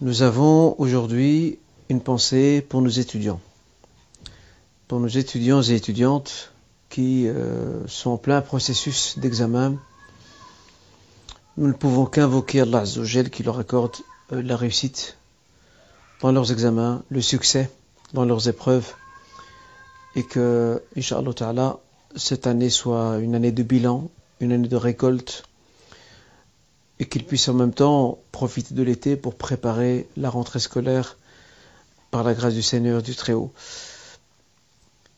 Nous avons aujourd'hui une pensée pour nos étudiants. Pour nos étudiants et étudiantes qui euh, sont en plein processus d'examen, nous ne pouvons qu'invoquer Allah qui leur accorde euh, la réussite dans leurs examens, le succès dans leurs épreuves et que, Inch'Allah cette année soit une année de bilan, une année de récolte, et qu'ils puissent en même temps profiter de l'été pour préparer la rentrée scolaire par la grâce du Seigneur du Très-Haut.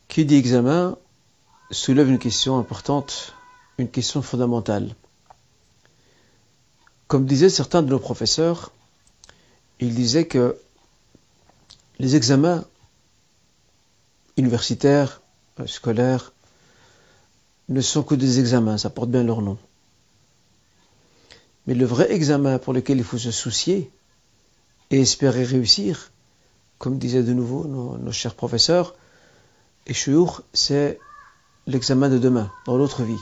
Qui dit examen soulève une question importante, une question fondamentale. Comme disaient certains de nos professeurs, ils disaient que les examens universitaires, euh, scolaires, ne sont que des examens, ça porte bien leur nom. Mais le vrai examen pour lequel il faut se soucier et espérer réussir, comme disaient de nouveau nos, chers professeurs, et c'est l'examen de demain, dans l'autre vie.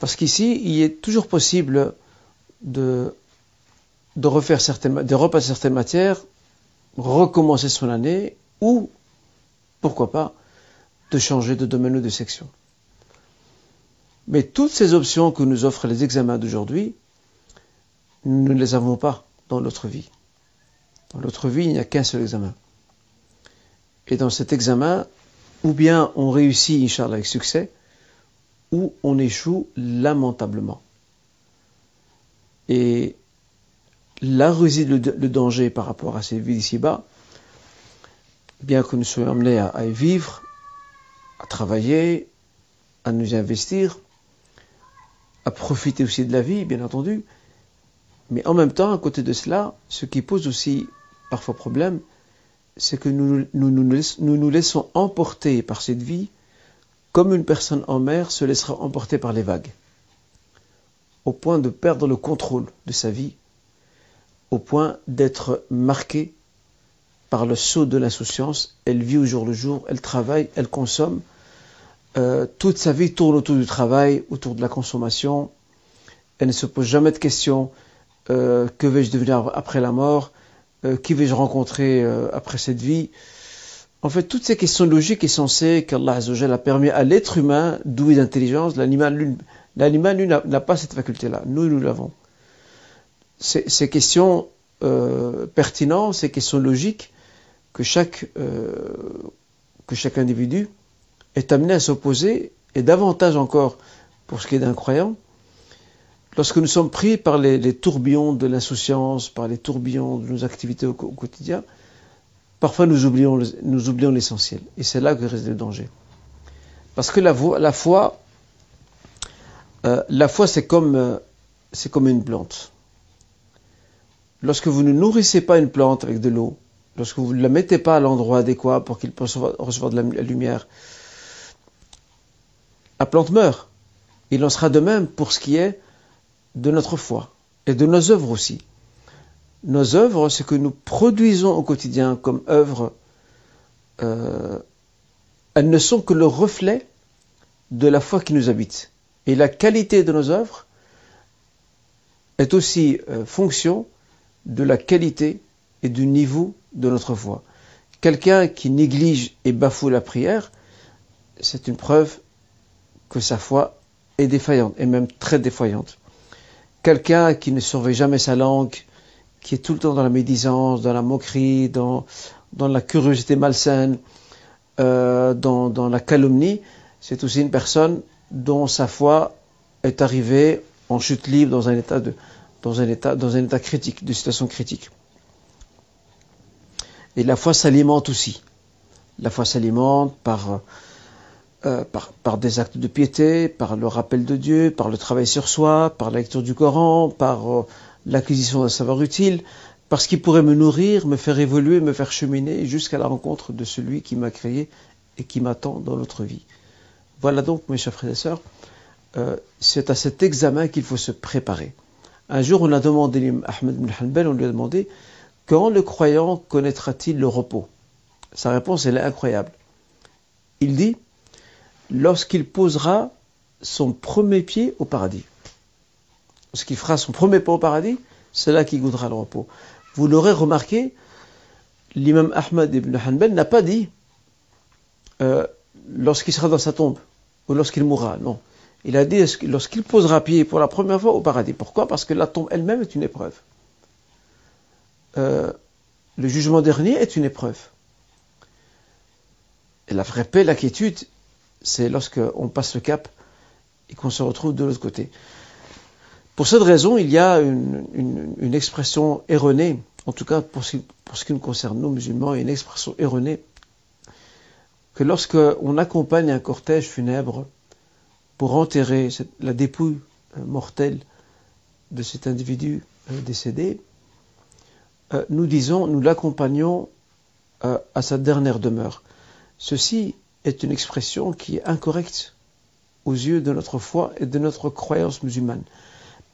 Parce qu'ici, il est toujours possible de, refaire de repasser certaines matières, recommencer son année, ou pourquoi pas, de changer de domaine ou de section. Mais toutes ces options que nous offrent les examens d'aujourd'hui, nous ne les avons pas dans notre vie. Dans notre vie, il n'y a qu'un seul examen. Et dans cet examen, ou bien on réussit, Inch'Allah, avec succès, ou on échoue lamentablement. Et là réside le, danger par rapport à ces vies ici-bas, bien que nous soyons amenés à, y vivre, à travailler, à nous investir, à profiter aussi de la vie, bien entendu, mais en même temps, à côté de cela, ce qui pose aussi parfois problème, c'est que nous nous, nous laissons emporter par cette vie comme une personne en mer se laissera emporter par les vagues, au point de perdre le contrôle de sa vie, au point d'être marqué par le saut de l'insouciance. Elle vit au jour le jour, elle travaille, elle consomme. Euh, toute sa vie tourne autour du travail, autour de la consommation. Elle ne se pose jamais de questions. Euh, que vais-je devenir après la mort? Euh, Qui vais-je rencontrer après cette vie? En fait, toutes ces questions logiques et sensées qu'Allah a permis à l'être humain doué d'intelligence, l'animal, lui, n'a pas cette faculté-là. Nous, nous l'avons. Ces questions pertinentes, ces questions logiques, que chaque, euh, que chaque individu est amené à s'opposer, et davantage encore pour ce qui est d'un croyant, lorsque nous sommes pris par les, tourbillons de l'insouciance, par les tourbillons de nos activités au, quotidien, parfois nous oublions, l'essentiel. Et c'est là que réside le danger. Parce que la, foi, euh, euh, c'est comme une plante. Lorsque vous ne nourrissez pas une plante avec de l'eau, lorsque vous ne la mettez pas à l'endroit adéquat pour qu'il puisse recevoir de la lumière, la plante meurt. Il en sera de même pour ce qui est de notre foi et de nos œuvres aussi. Nos œuvres, ce que nous produisons au quotidien comme œuvres, euh, elles ne sont que le reflet de la foi qui nous habite. Et la qualité de nos œuvres est aussi euh, fonction de la qualité et du niveau de notre foi. Quelqu'un qui néglige et bafoue la prière, c'est une preuve que sa foi est défaillante, et même très défaillante. Quelqu'un qui ne surveille jamais sa langue, qui est tout le temps dans la médisance, dans la moquerie, dans, la curiosité malsaine, euh, dans, la calomnie, c'est aussi une personne dont sa foi est arrivée en chute libre dans un état critique, de situation critique. Et la foi s'alimente aussi. La foi s'alimente par, euh, par, par, des actes de piété, par le rappel de Dieu, par le travail sur soi, par la lecture du Coran, par euh, l'acquisition d'un savoir utile, parce qu'il pourrait me nourrir, me faire évoluer, me faire cheminer jusqu'à la rencontre de celui qui m'a créé et qui m'attend dans notre vie. Voilà donc, mes chers frères et sœurs, euh, c'est à cet examen qu'il faut se préparer. Un jour, on a demandé, Ahmed ibn Hanbal, on lui a demandé, quand le croyant connaîtra-t-il le repos? Sa réponse, est incroyable. Il dit, lorsqu'il posera son premier pied au paradis. Lorsqu'il fera son premier pas au paradis, c'est là qu'il goûtera le repos. Vous l'aurez remarqué, l'imam Ahmad ibn Hanbal n'a pas dit euh, lorsqu'il sera dans sa tombe ou lorsqu'il mourra. Non. Il a dit lorsqu'il posera pied pour la première fois au paradis. Pourquoi? Parce que la tombe elle-même est une épreuve. Euh, le jugement dernier est une épreuve. Et la vraie paix, la quiétude, c'est lorsqu'on passe le cap et qu'on se retrouve de l'autre côté. Pour cette raison, il y a une, expression erronée, en tout cas pour ce, qui nous concerne, nous musulmans, une expression erronée, que lorsqu'on accompagne un cortège funèbre pour enterrer la dépouille euh, mortelle de cet individu euh, décédé, euh, nous disons, nous l'accompagnons à sa dernière demeure. Ceci est une expression qui est incorrecte aux yeux de notre foi et de notre croyance musulmane.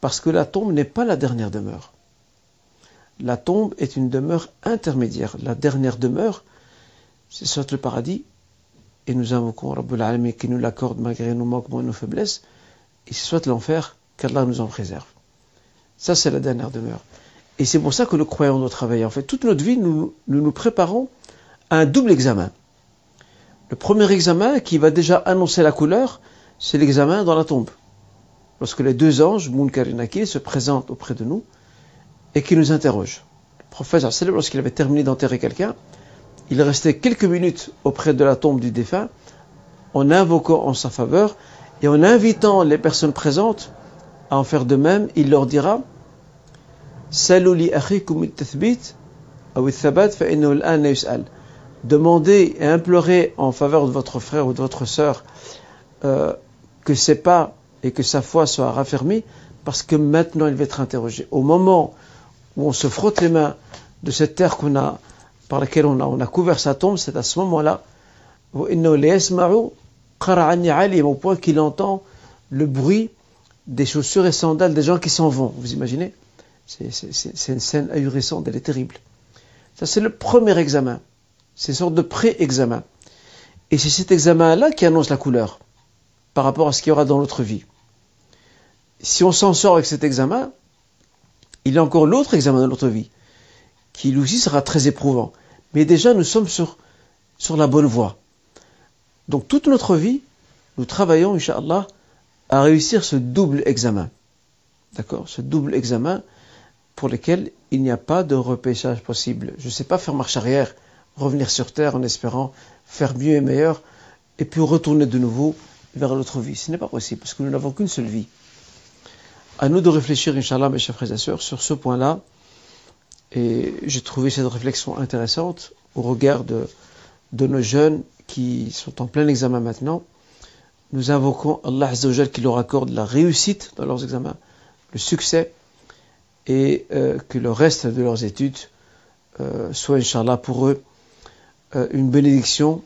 Parce que la tombe n'est pas la dernière demeure. La tombe est une demeure intermédiaire. La dernière demeure, c'est soit le paradis, et nous invoquons Rabbul Alamin qui nous l'accorde malgré nos manquements et nos faiblesses, et soit l'enfer, qu'Allah nous en préserve. Ça, c'est la dernière demeure. Et c'est pour ça que le croyant doit travailler. En fait, toute notre vie, nous nous, nous préparons à un double examen. Le premier examen qui va déjà annoncer la couleur, c'est l'examen dans la tombe. Lorsque les deux anges, Munkar et se présentent auprès de nous et qui nous interrogent. Le prophète, lorsqu'il avait terminé d'enterrer quelqu'un, il restait quelques minutes auprès de la tombe du défunt en invoquant en sa faveur et en invitant les personnes présentes à en faire de même, il leur dira Demandez et implorez en faveur de votre frère ou de votre sœur euh, que ses pas et que sa foi soit raffermie, parce que maintenant il va être interrogé. Au moment où on se frotte les mains de cette terre qu'on a, par laquelle on a, on a couvert sa tombe, c'est à ce moment-là, au point qu'il entend le bruit des chaussures et sandales des gens qui s'en vont. Vous imaginez? C'est une scène ahurissante, elle est terrible. Ça, c'est le premier examen. C'est une sorte de pré-examen. Et c'est cet examen-là qui annonce la couleur par rapport à ce qu'il y aura dans notre vie. Si on s'en sort avec cet examen, il y a encore l'autre examen de notre vie, qui lui aussi sera très éprouvant. Mais déjà, nous sommes sur, sur la bonne voie. Donc toute notre vie, nous travaillons, Inch'Allah, à réussir ce double examen. D'accord? Ce double examen pour lequel il n'y a pas de repêchage possible. Je ne sais pas faire marche arrière revenir sur terre en espérant faire mieux et meilleur, et puis retourner de nouveau vers l'autre vie. Ce n'est pas possible, parce que nous n'avons qu'une seule vie. À nous de réfléchir, Inch'Allah, mes chers frères et sœurs, sur ce point-là. Et j'ai trouvé cette réflexion intéressante au regard de, de nos jeunes qui sont en plein examen maintenant. Nous invoquons Allah qui leur accorde la réussite dans leurs examens, le succès, et euh, que le reste de leurs études euh, soit, Inch'Allah, pour eux euh, une bénédiction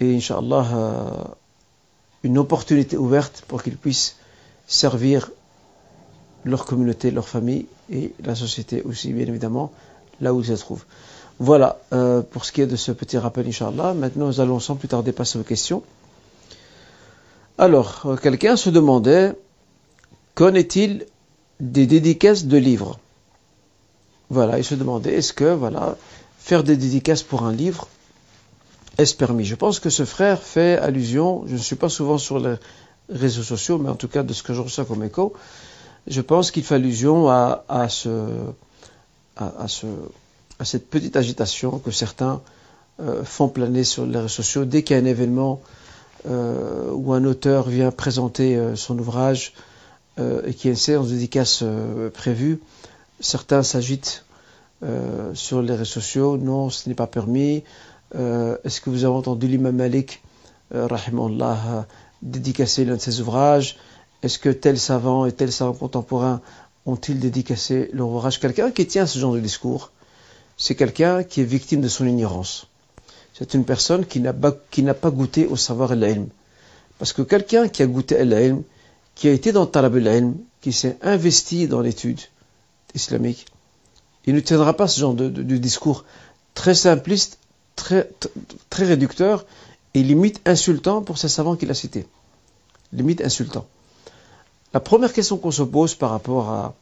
et, Inch'Allah, une opportunité ouverte pour qu'ils puissent servir leur communauté, leur famille et la société aussi, bien évidemment, là où ils se trouvent. Voilà pour ce qui est de ce petit rappel, Inch'Allah. Maintenant, nous allons sans plus tarder passer aux questions. Alors, quelqu'un se demandait, qu'en est-il des dédicaces de livres. Voilà, il se demandait, est-ce que, voilà, faire des dédicaces pour un livre, est-ce permis? Je pense que ce frère fait allusion, je ne suis pas souvent sur les réseaux sociaux, mais en tout cas de ce que je reçois comme écho, je pense qu'il fait allusion à, ce, à, ce, à, cette petite agitation que certains euh, font planer sur les réseaux sociaux. Dès qu'il y a un événement euh, où un auteur vient présenter euh, son ouvrage et qu'il y a une séance dédicace prévue. Certains s'agitent sur les réseaux sociaux, non, ce n'est pas permis, euh, est-ce que vous avez entendu l'imam Malik, euh, euh, dédicacer l'un de ses ouvrages? Est-ce que tel savant et tel savant contemporain ont-ils dédicacé leur ouvrage? Quelqu'un qui tient ce genre de discours, c'est quelqu'un qui est victime de son ignorance. C'est une personne qui n'a pas, goûté au savoir et l'ilm. Parce que quelqu'un qui a goûté à l'ilm, qui a été dans talab al qui s'est investi dans l'étude islamique, il ne tiendra pas ce genre de discours très simpliste très, réducteur et limite insultant pour ces savants qu'il a cités. Limite insultant. La première question qu'on se pose par rapport à...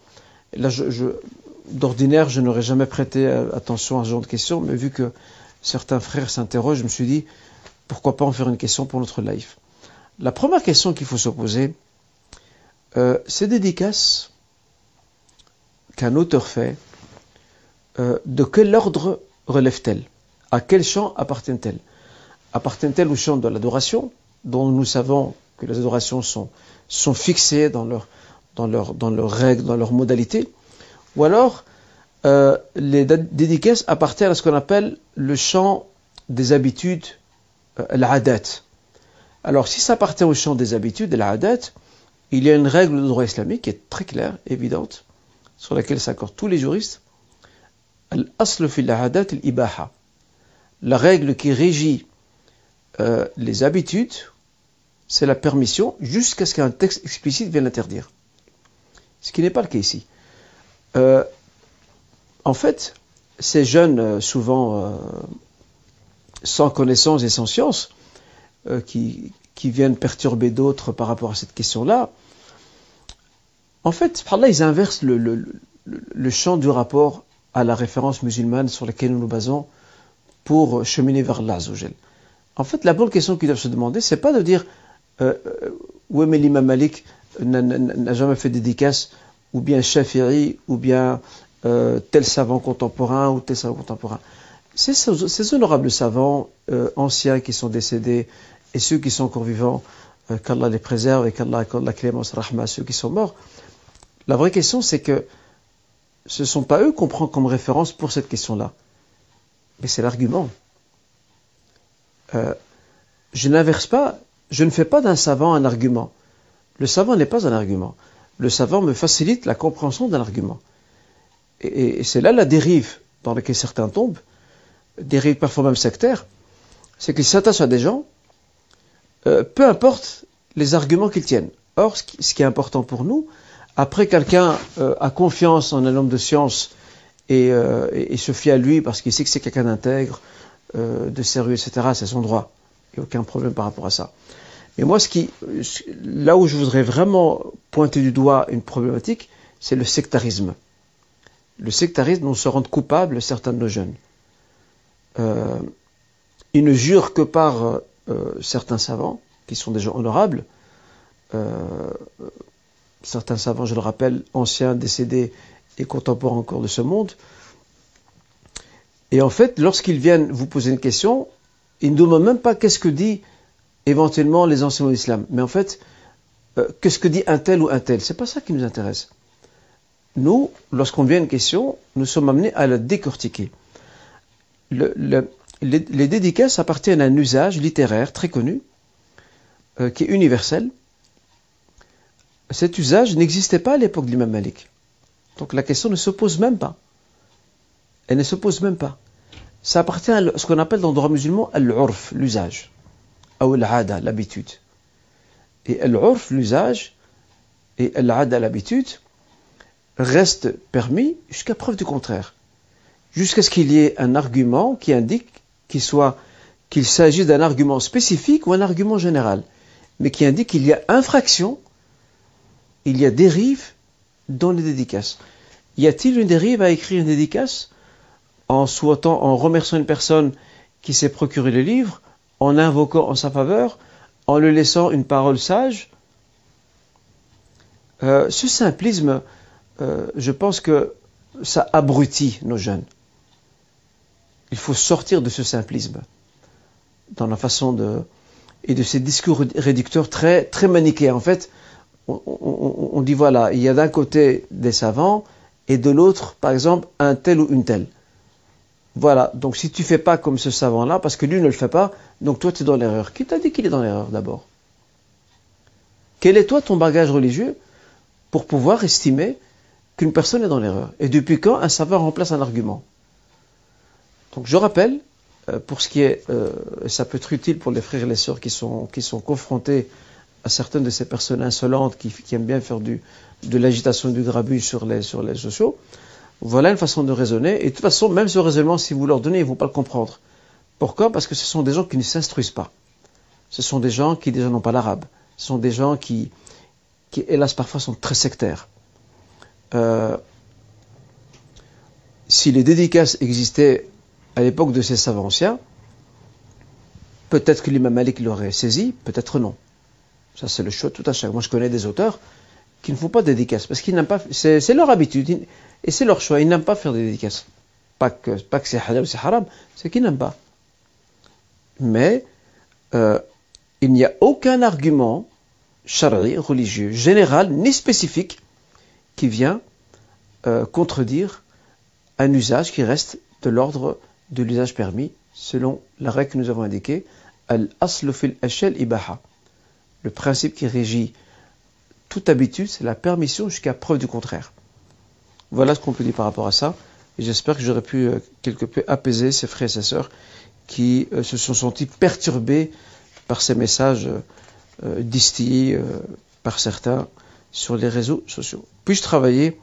Là, je, d'ordinaire, je n'aurais jamais prêté attention à ce genre de questions, mais vu que certains frères s'interrogent, je me suis dit, pourquoi pas en faire une question pour notre life? La première question qu'il faut se poser, euh, ces dédicaces qu'un auteur fait, euh, de quel ordre relève-t-elle? À quel champ appartient-elle Appartient-elle au champ de l'adoration, dont nous savons que les adorations sont, sont fixées dans leurs dans leur, dans leurs règles, dans leurs modalités? Ou alors, euh, les dédicaces appartiennent à ce qu'on appelle le champ des habitudes, euh, l'adat. Alors, si ça appartient au champ des habitudes, l'adat, il y a une règle de droit islamique qui est très claire, évidente, sur laquelle s'accordent tous les juristes. La règle qui régit euh, les habitudes, c'est la permission jusqu'à ce qu'un texte explicite vienne l'interdire. Ce qui n'est pas le cas ici. Euh, en fait, ces jeunes, euh, souvent sans connaissance et sans science, qui, qui viennent perturber d'autres par rapport à cette question-là, en fait, là, ils inversent le, champ du rapport à la référence musulmane sur laquelle nous nous basons pour cheminer vers Allah. En fait, la bonne question qu'ils doivent se demander, c'est pas de dire euh, euh où est l'imam Malik n'a jamais fait dédicace, ou bien Shafi'i, ou bien euh, tel savant contemporain, ou tel savant contemporain. Ces honorables savants euh, anciens qui sont décédés, et ceux qui sont encore vivants, euh, qu'Allah les préserve et qu'Allah accorde la clémence, rahma à ceux qui sont morts. La vraie question, c'est que ce ne sont pas eux qu'on prend comme référence pour cette question-là, mais c'est l'argument. Euh, je n'inverse pas, je ne fais pas d'un savant un argument. Le savant n'est pas un argument. Le savant me facilite la compréhension d'un argument. Et, c'est là la dérive dans laquelle certains tombent, dérive parfois même sectaire, c'est qu'ils s'attachent à des gens euh, peu importe les arguments qu'ils tiennent. Or, ce qui, est important pour nous, après quelqu'un euh, a confiance en un homme de science et, euh, se fie à lui parce qu'il sait que c'est quelqu'un d'intègre, de sérieux, etc., c'est son droit. Il n'y a aucun problème par rapport à ça. Mais moi, ce qui, là où je voudrais vraiment pointer du doigt une problématique, c'est le sectarisme. Le sectarisme dont se rendent coupables certains de nos jeunes. Ils ne jurent que par euh, certains savants, qui sont des gens honorables, euh, certains savants, je le rappelle, anciens, décédés et contemporains encore de ce monde. Et en fait, lorsqu'ils viennent vous poser une question, ils ne demandent même pas qu'est-ce que dit éventuellement les enseignants de l'islam. Mais en fait, euh, qu'est-ce que dit un tel ou un tel? C'est pas ça qui nous intéresse. Nous, lorsqu'on vient une question, nous sommes amenés à la décortiquer. Les, dédicaces appartiennent à un usage littéraire très connu, euh, qui est universel. Cet usage n'existait pas à l'époque de l'imam Malik. Donc la question ne se pose même pas. Elle ne se pose même pas. Ça appartient à ce qu'on appelle dans le droit musulman l'urf, l'usage, ou l'habitude. Et l'urf, l'usage, et l'ada, l'habitude, reste permis jusqu'à preuve du contraire. Jusqu'à ce qu'il y ait un argument qui indique qu'il soit qu'il s'agisse d'un argument spécifique ou un argument général, mais qui indique qu'il y a infraction, il y a dérive dans les dédicaces. Y a-t-il une dérive à écrire une dédicace en souhaitant, en remerciant une personne qui s'est procuré le livre, en invoquant en sa faveur, en le laissant une parole sage? Euh, Ce simplisme, euh, je pense que ça abrutit nos jeunes. Il faut sortir de ce simplisme dans la façon de et de ces discours réducteurs très très. En fait, on, dit voilà, il y a d'un côté des savants et de l'autre, par exemple, un tel ou une telle. Voilà, donc si tu fais pas comme ce savant-là, parce que lui ne le fait pas, donc toi tu es dans l'erreur. Qui t'a dit qu'il est dans l'erreur d'abord? Quel est toi ton bagage religieux pour pouvoir estimer qu'une personne est dans l'erreur? Et depuis quand un savant remplace un argument? Donc je rappelle, euh, pour ce qui est, euh, ça peut être utile pour les frères et les sœurs qui sont, qui sont confrontés à certaines de ces personnes insolentes qui, aiment bien faire du, de l'agitation du grabuge sur les, sur les sociaux. Voilà une façon de raisonner. Et de toute façon, même ce raisonnement, si vous leur donnez, ils ne vont pas le comprendre. Pourquoi? Parce que ce sont des gens qui ne s'instruisent pas. ce sont des gens qui déjà n'ont pas l'arabe. Ce sont des gens qui, hélas, parfois sont très sectaires. Euh, si les dédicaces existaient à l'époque de ces savants anciens, peut-être que l'imam Malik l'aurait saisi, peut-être non. Ça, c'est le choix tout à chaque. Moi, je connais des auteurs qui ne font pas de dédicaces parce qu'ils n'aiment pas. C'est leur habitude et c'est leur choix. Ils n'aiment pas faire des dédicaces. Pas que, pas que c'est halal ou c'est haram, c'est qu'ils n'aiment pas. Mais euh, il n'y a aucun argument chari, religieux, général ni spécifique qui vient euh, contredire un usage qui reste de l'ordre de l'usage permis, selon la règle que nous avons indiquée, al-aslu fil ibaha. Le principe qui régit toute habitude, c'est la permission jusqu'à preuve du contraire. Voilà ce qu'on peut dire par rapport à ça. J'espère que j'aurais pu euh, quelque peu apaiser ces frères et sœurs qui euh, se sont sentis perturbés par ces messages euh, distillés par certains sur les réseaux sociaux. Puis-je travailler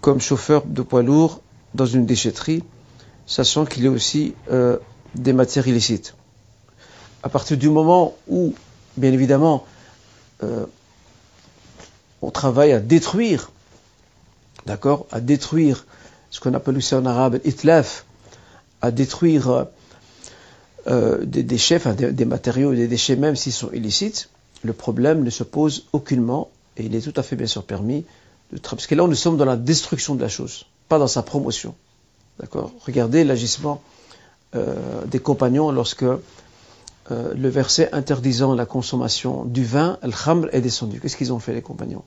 comme chauffeur de poids lourd dans une déchetterie, sachant qu'il y a aussi des matières illicites À partir du moment où, bien évidemment, on travaille à détruire, d'accord, à détruire ce qu'on appelle aussi en arabe itlaf, à détruire euh, des déchets, enfin des, matériaux, des déchets même s'ils sont illicites, le problème ne se pose aucunement et il est tout à fait bien sûr permis de parce que là nous sommes dans la destruction de la chose, pas dans sa promotion. D'accord Regardez l'agissement euh, des compagnons lorsque euh, le verset interdisant la consommation du vin, al-khamr, est descendu. Qu'est-ce qu'ils ont fait les compagnons?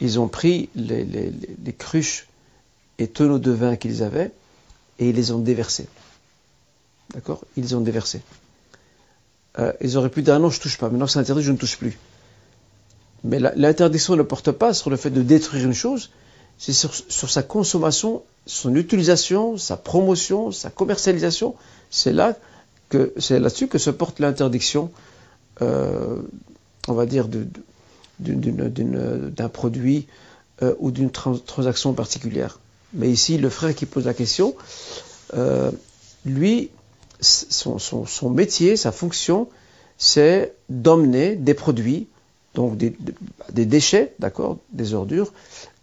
Ils ont pris les, cruches et tonneaux de vin qu'ils avaient et ils les ont déversés. D'accord? Ils ont déversé. Euh, ils auraient pu dire ah non, je touche pas. Maintenant c'est interdit, je ne touche plus. Mais l'interdiction ne porte pas sur le fait de détruire une chose, c'est sur, sa consommation, son utilisation, sa promotion, sa commercialisation. C'est là que c'est là-dessus que se porte l'interdiction, euh, on va dire, d'un produit euh, ou d'une transaction particulière. Mais ici, le frère qui pose la question, euh, lui, son, métier, sa fonction, c'est d'emmener des produits, donc des, déchets, d'accord, des ordures,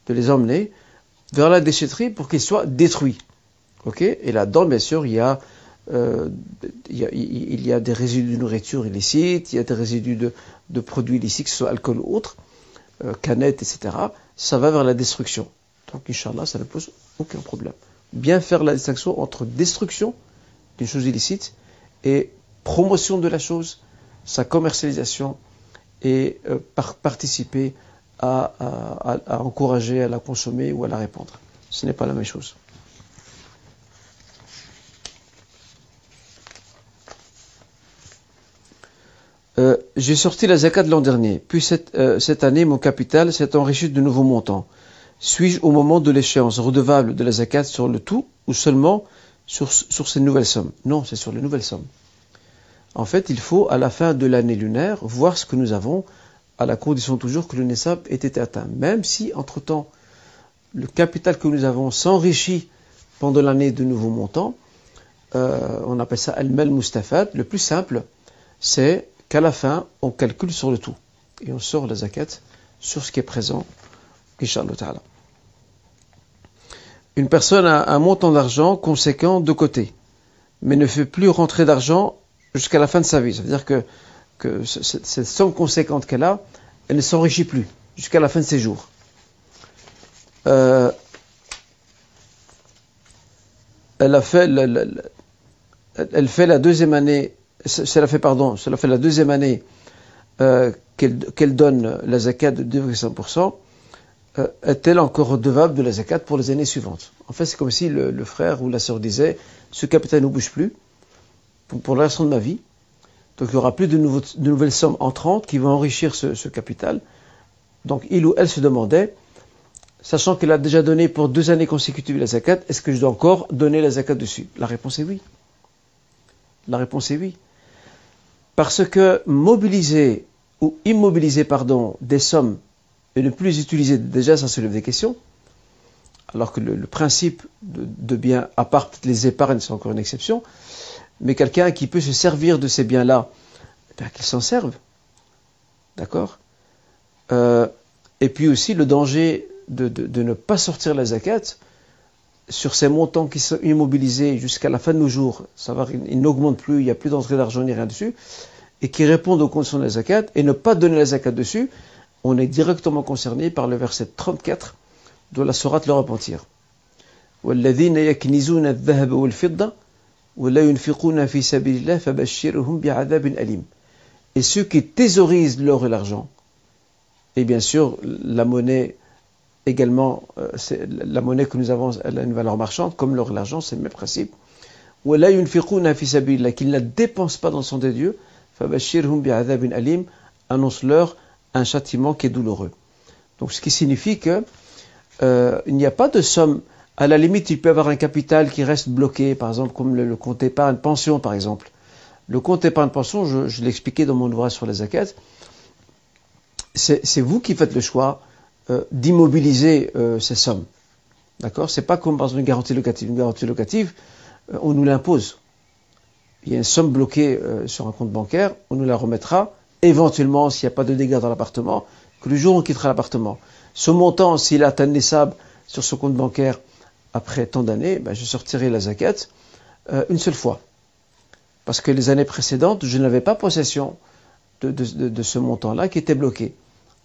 de les emmener vers la déchetterie pour qu'ils soient détruits. Ok? Et là-dedans, bien sûr, il y a euh, il, y a, des résidus de nourriture illicite, il y a des résidus de, produits illicites, que ce soit alcool ou autre, euh, canettes, etc. Ça va vers la destruction. Donc, Inch'Allah, ça ne pose aucun problème. Bien faire la distinction entre destruction d'une chose illicite et promotion de la chose, sa commercialisation et euh, participer à, encourager à la consommer ou à la répandre. Ce n'est pas la même chose. Euh, j'ai sorti la zakat l'an dernier, puis cette, euh, cette année mon capital s'est enrichi de nouveaux montants. Suis-je au moment de l'échéance redevable de la zakat sur le tout ou seulement sur, ces nouvelles sommes? Non, c'est sur les nouvelles sommes. En fait, il faut, à la fin de l'année lunaire, voir ce que nous avons, à la condition toujours que le Nessab ait été atteint. Même si, entre-temps, le capital que nous avons s'enrichit pendant l'année de nouveaux montants, euh, on appelle ça al-mal mustafad. Le plus simple, c'est qu'à la fin, on calcule sur le tout. Et on sort la zakat sur ce qui est présent, inshallah ta'ala une personne a un montant d'argent conséquent de côté, mais ne fait plus rentrer d'argent jusqu'à la fin de sa vie. Ça veut dire cette somme conséquente qu'elle a, elle ne s'enrichit plus jusqu'à la fin de ses jours. Euh, elle a fait, la, deuxième année, cela fait pardon, cela fait la deuxième année euh, qu'elle donne la zakat de 2,5%. Euh, est-elle encore redevable de la zakat pour les années suivantes? En fait, c'est comme si le, frère ou la sœur disait ce capital ne bouge plus pour, le restant de ma vie. Donc il n'y aura plus de, nouvelles sommes entrantes qui vont enrichir ce, capital. Donc il ou elle se demandait, sachant qu'elle a déjà donné pour deux années consécutives la zakat, est-ce que je dois encore donner la zakat dessus? La réponse est oui. La réponse est oui. Parce que mobiliser ou immobiliser pardon, des sommes et ne plus les utiliser, déjà ça soulève des questions. Alors que le, principe de, bien, à part les épargnes, c'est encore une exception, mais quelqu'un qui peut se servir de ces biens-là, eh qu'il s'en serve. D'accord euh, Et puis aussi le danger de, de, ne pas sortir la zakat sur ces montants qui sont immobilisés jusqu'à la fin de nos jours, savoir ils n'augmentent plus, il n'y a plus d'entrée d'argent ni rien dessus, et qui répondent aux conditions de la zakat, et ne pas donner la zakat dessus, on est directement concerné par le verset 34 de la sourate Le Repentir. Et ceux qui thésaurisent l'or et l'argent, et bien sûr la monnaie également, euh, la monnaie que nous avons, elle a une valeur marchande, comme l'or et l'argent, c'est le même principe. Qu'ils ne la dépensent pas dans le son des dieux, annonce-leur un châtiment qui est douloureux. Donc ce qui signifie que euh, il n'y a pas de somme. À la limite, il peut avoir un capital qui reste bloqué, par exemple, comme le, compte épargne pension, par exemple. Le compte épargne pension, je, expliqué dans mon ouvrage sur les zakats, c'est vous qui faites le choix euh, d'immobiliser euh, ces sommes. D'accord? C'est pas comme exemple une garantie locative. Une garantie locative, euh, on nous l'impose. Il y a une somme bloquée sur un compte bancaire, on nous la remettra, éventuellement, s'il n'y a pas de dégâts dans l'appartement, que le jour où on quittera l'appartement. Ce montant, s'il atteint les sables sur ce compte bancaire après tant d'années, ben, je sortirai la zakat euh, une seule fois. Parce que les années précédentes, je n'avais pas possession de, ce montant-là qui était bloqué.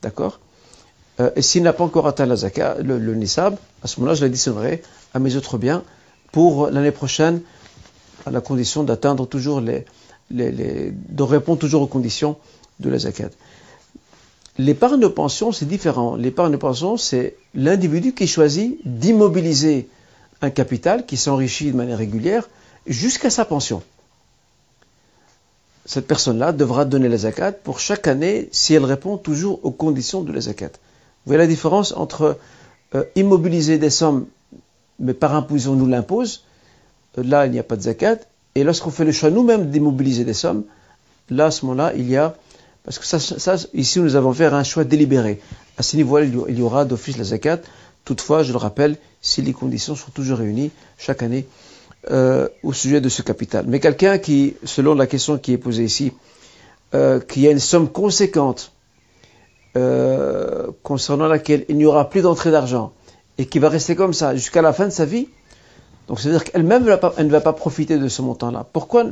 D'accord? Euh, Et s'il n'a pas encore atteint le, nisab, à ce moment-là, je l'additionnerai à mes autres biens pour l'année prochaine, à la condition d'atteindre toujours les, les, de répondre toujours aux conditions de la zakat. L'épargne de pension, c'est différent. L'épargne de pension, c'est l'individu qui choisit d'immobiliser un capital qui s'enrichit de manière régulière jusqu'à sa pension. Cette personne-là devra donner la zakat pour chaque année si elle répond toujours aux conditions de la zakat. Vous voyez la différence entre euh, immobiliser des sommes, mais par imposition on nous l'impose, euh, là il n'y a pas de zakat, et lorsqu'on fait le choix nous-mêmes d'immobiliser des sommes, là à ce moment-là il y a parce que ça, ici, nous avons fait un choix délibéré. À ce niveau-là, il y aura d'office la zakat. Toutefois, je le rappelle, si les conditions sont toujours réunies chaque année euh, au sujet de ce capital. Mais quelqu'un qui, selon la question qui est posée ici, euh, qui a une somme conséquente euh, concernant laquelle il n'y aura plus d'entrée d'argent et qui va rester comme ça jusqu'à la fin de sa vie, donc c'est-à-dire qu'elle-même ne va pas profiter de ce montant-là. Pourquoi,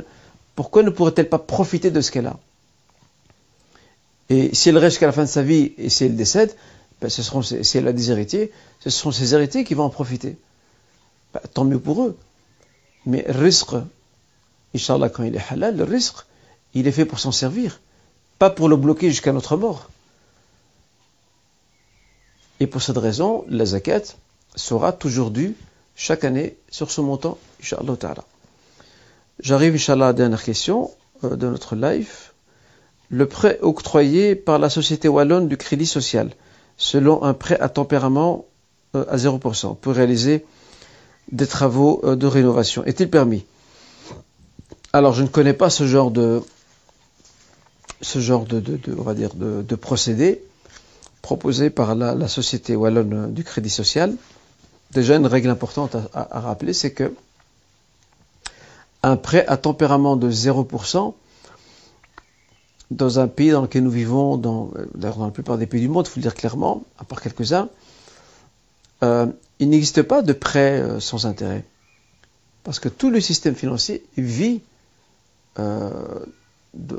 pourquoi ne pourrait-elle pas profiter de ce qu'elle a? Et si elle reste jusqu'à la fin de sa vie et si elle décède, ben ce seront, si elle a des héritiers, ce seront ses héritiers qui vont en profiter. Ben, tant mieux pour eux. Mais risque, Inch'Allah, quand il est halal, le risque, il est fait pour s'en servir, pas pour le bloquer jusqu'à notre mort. Et pour cette raison, la zakat sera toujours due chaque année sur ce montant, Inch'Allah. J'arrive, Inch'Allah, à la dernière question euh, de notre live le prêt octroyé par la Société Wallonne du Crédit Social, selon un prêt à tempérament euh, à 0%, pour réaliser des travaux euh, de rénovation. Est-il permis? Alors, je ne connais pas ce genre de, ce genre de, on va dire, de, procédé proposé par la, Société Wallonne du Crédit Social. Déjà, une règle importante à, à rappeler, c'est que un prêt à tempérament de 0%, dans un pays dans lequel nous vivons, dans, dans la plupart des pays du monde, il faut le dire clairement, à part quelques-uns, euh, il n'existe pas de prêt euh, sans intérêt. Parce que tout le système financier vit, euh,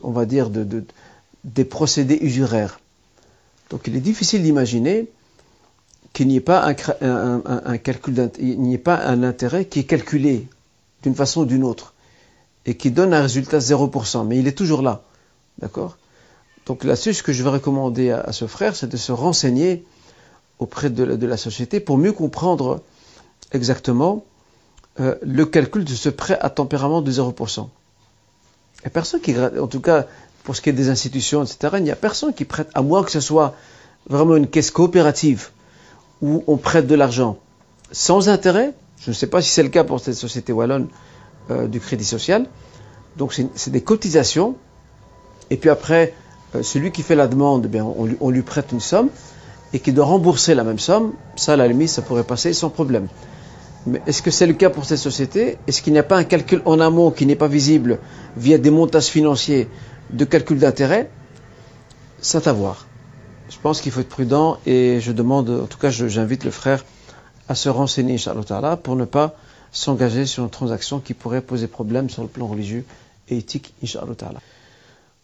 on va dire, de, des procédés usuraires. Donc il est difficile d'imaginer qu'il n'y ait pas un, un calcul, il n'y ait pas un intérêt qui est calculé d'une façon ou d'une autre et qui donne un résultat 0%, mais il est toujours là. D'accord? Donc là-dessus, ce que je vais recommander à, ce frère, c'est de se renseigner auprès de la, société pour mieux comprendre exactement euh, le calcul de ce prêt à tempérament de 0%. Il n'y a personne qui, en tout cas, pour ce qui est des institutions, etc., il n'y a personne qui prête, à moins que ce soit vraiment une caisse coopérative où on prête de l'argent sans intérêt. Je ne sais pas si c'est le cas pour cette société wallonne euh, du crédit social. Donc c'est des cotisations et puis après, euh, celui qui fait la demande, eh bien, on, lui, prête une somme, et qui doit rembourser la même somme, ça, à la limite, ça pourrait passer sans problème. Mais est-ce que c'est le cas pour cette société? Est-ce qu'il n'y a pas un calcul en amont qui n'est pas visible via des montages financiers de calcul d'intérêt? C'est à voir. Je pense qu'il faut être prudent et je demande, en tout cas j'invite le frère à se renseigner, Inch'Allah, pour ne pas s'engager sur une transaction qui pourrait poser problème sur le plan religieux et éthique, Inch'Allah.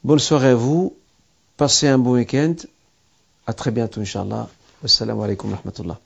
Bonne soirée à vous, passez un bon week-end, à très bientôt, Inch'Allah. Wassalamu alaikum wa rahmatullah.